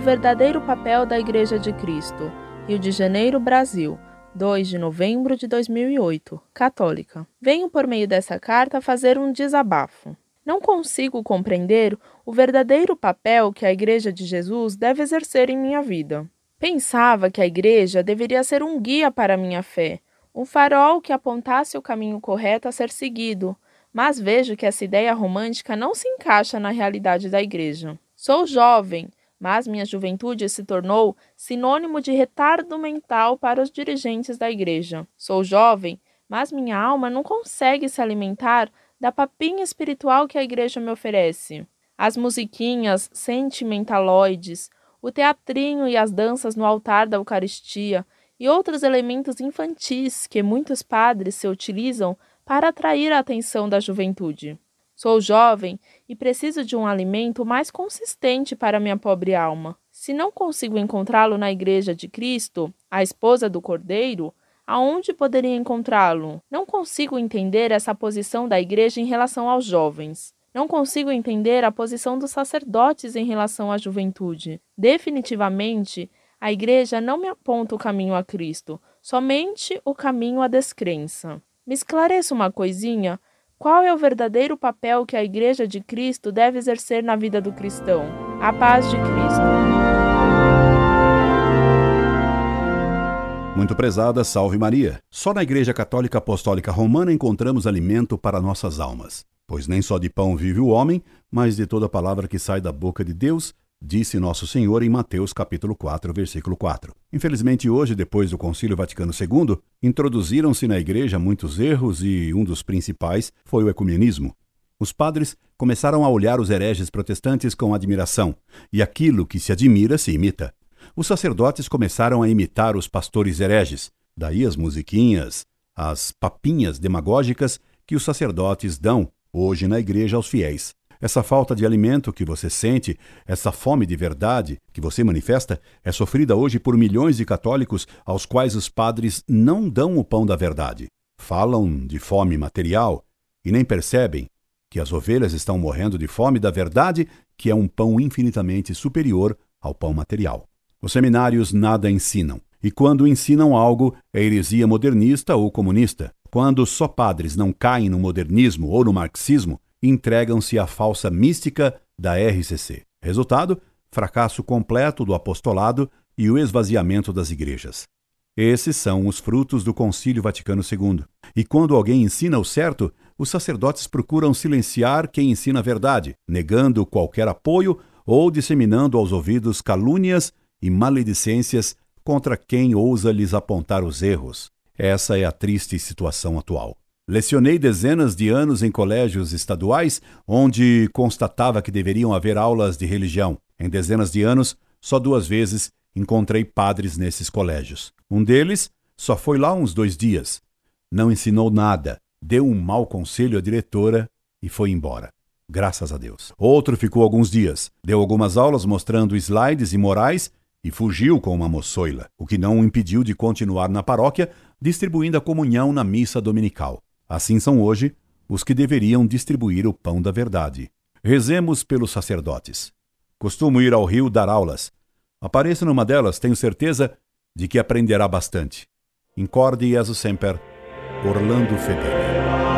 verdadeiro papel da Igreja de Cristo. Rio de Janeiro, Brasil. 2 de novembro de 2008, católica. Venho por meio dessa carta fazer um desabafo. Não consigo compreender o verdadeiro papel que a Igreja de Jesus deve exercer em minha vida. Pensava que a Igreja deveria ser um guia para minha fé, um farol que apontasse o caminho correto a ser seguido, mas vejo que essa ideia romântica não se encaixa na realidade da Igreja. Sou jovem, mas minha juventude se tornou sinônimo de retardo mental para os dirigentes da Igreja. Sou jovem, mas minha alma não consegue se alimentar da papinha espiritual que a igreja me oferece. As musiquinhas sentimentaloides, o teatrinho e as danças no altar da Eucaristia e outros elementos infantis que muitos padres se utilizam para atrair a atenção da juventude. Sou jovem e preciso de um alimento mais consistente para minha pobre alma. Se não consigo encontrá-lo na Igreja de Cristo, a esposa do Cordeiro, Aonde poderia encontrá-lo? Não consigo entender essa posição da igreja em relação aos jovens. Não consigo entender a posição dos sacerdotes em relação à juventude. Definitivamente, a igreja não me aponta o caminho a Cristo, somente o caminho à descrença. Me esclareça uma coisinha: qual é o verdadeiro papel que a igreja de Cristo deve exercer na vida do cristão? A paz de Cristo. Muito prezada, salve Maria. Só na Igreja Católica Apostólica Romana encontramos alimento para nossas almas. Pois nem só de pão vive o homem, mas de toda palavra que sai da boca de Deus, disse nosso Senhor em Mateus capítulo 4, versículo 4. Infelizmente hoje, depois do Concílio Vaticano II, introduziram-se na igreja muitos erros e um dos principais foi o ecumenismo. Os padres começaram a olhar os hereges protestantes com admiração, e aquilo que se admira se imita os sacerdotes começaram a imitar os pastores hereges, daí as musiquinhas, as papinhas demagógicas que os sacerdotes dão hoje na igreja aos fiéis. Essa falta de alimento que você sente, essa fome de verdade que você manifesta, é sofrida hoje por milhões de católicos aos quais os padres não dão o pão da verdade. Falam de fome material e nem percebem que as ovelhas estão morrendo de fome da verdade, que é um pão infinitamente superior ao pão material. Os seminários nada ensinam. E quando ensinam algo, é heresia modernista ou comunista. Quando só padres não caem no modernismo ou no marxismo, entregam-se à falsa mística da RCC. Resultado: fracasso completo do apostolado e o esvaziamento das igrejas. Esses são os frutos do Concílio Vaticano II. E quando alguém ensina o certo, os sacerdotes procuram silenciar quem ensina a verdade, negando qualquer apoio ou disseminando aos ouvidos calúnias e maledicências contra quem ousa lhes apontar os erros. Essa é a triste situação atual. Lecionei dezenas de anos em colégios estaduais, onde constatava que deveriam haver aulas de religião. Em dezenas de anos, só duas vezes encontrei padres nesses colégios. Um deles só foi lá uns dois dias. Não ensinou nada, deu um mau conselho à diretora e foi embora. Graças a Deus. Outro ficou alguns dias, deu algumas aulas mostrando slides e morais e fugiu com uma moçoila, o que não o impediu de continuar na paróquia distribuindo a comunhão na missa dominical. Assim são hoje os que deveriam distribuir o pão da verdade. Rezemos pelos sacerdotes. Costumo ir ao rio dar aulas. Apareça numa delas, tenho certeza de que aprenderá bastante. Incorde Jesus Semper, Orlando Fedeli.